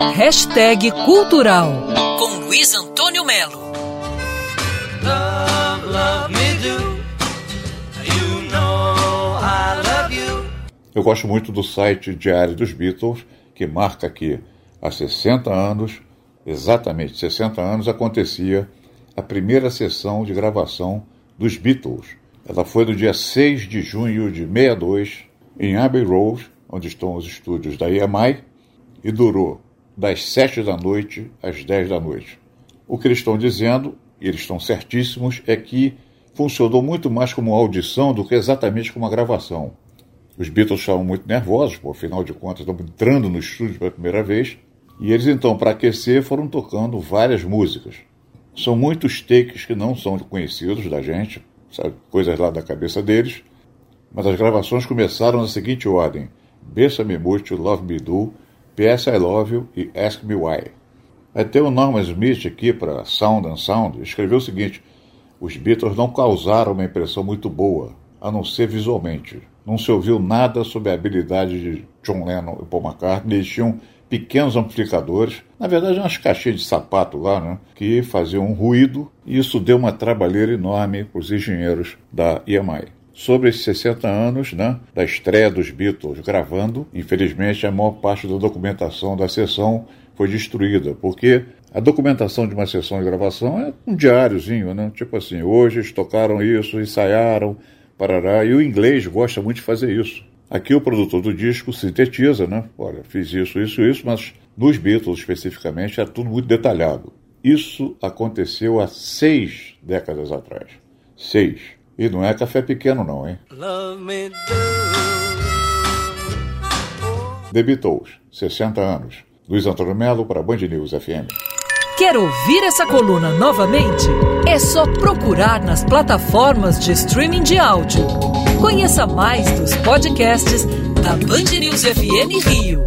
Hashtag Cultural com Luiz Antônio Melo. Eu gosto muito do site Diário dos Beatles, que marca que há 60 anos, exatamente 60 anos, acontecia a primeira sessão de gravação dos Beatles. Ela foi no dia 6 de junho de 62, em Abbey Road, onde estão os estúdios da EMI, e durou das 7 da noite às 10 da noite. O que eles estão dizendo, e eles estão certíssimos, é que funcionou muito mais como audição do que exatamente como uma gravação. Os Beatles estavam muito nervosos, por afinal de contas, estavam entrando no estúdio pela primeira vez. E eles, então, para aquecer, foram tocando várias músicas. São muitos takes que não são conhecidos da gente, sabe? coisas lá da cabeça deles. Mas as gravações começaram na seguinte ordem: Bessa Me Muito, Love Me Do, PS I Love You e Ask Me Why. Até o Norman Smith aqui para Sound and Sound escreveu o seguinte: os Beatles não causaram uma impressão muito boa, a não ser visualmente. Não se ouviu nada sobre a habilidade de John Lennon e Paul McCartney. Eles tinham pequenos amplificadores, na verdade umas caixinhas de sapato lá, né, que faziam um ruído, e isso deu uma trabalheira enorme para os engenheiros da EMI. Sobre esses 60 anos né, da estreia dos Beatles gravando, infelizmente a maior parte da documentação da sessão foi destruída, porque a documentação de uma sessão de gravação é um diáriozinho, né? Tipo assim, hoje eles tocaram isso, ensaiaram, parará. E o inglês gosta muito de fazer isso. Aqui o produtor do disco sintetiza, né? Olha, fiz isso, isso, isso, mas nos Beatles especificamente é tudo muito detalhado. Isso aconteceu há seis décadas atrás. Seis. E não é café pequeno, não, hein? Beatles, 60 anos. Luiz Antônio Melo para Band News FM. Quer ouvir essa coluna novamente? É só procurar nas plataformas de streaming de áudio. Conheça mais dos podcasts da Band News FM Rio.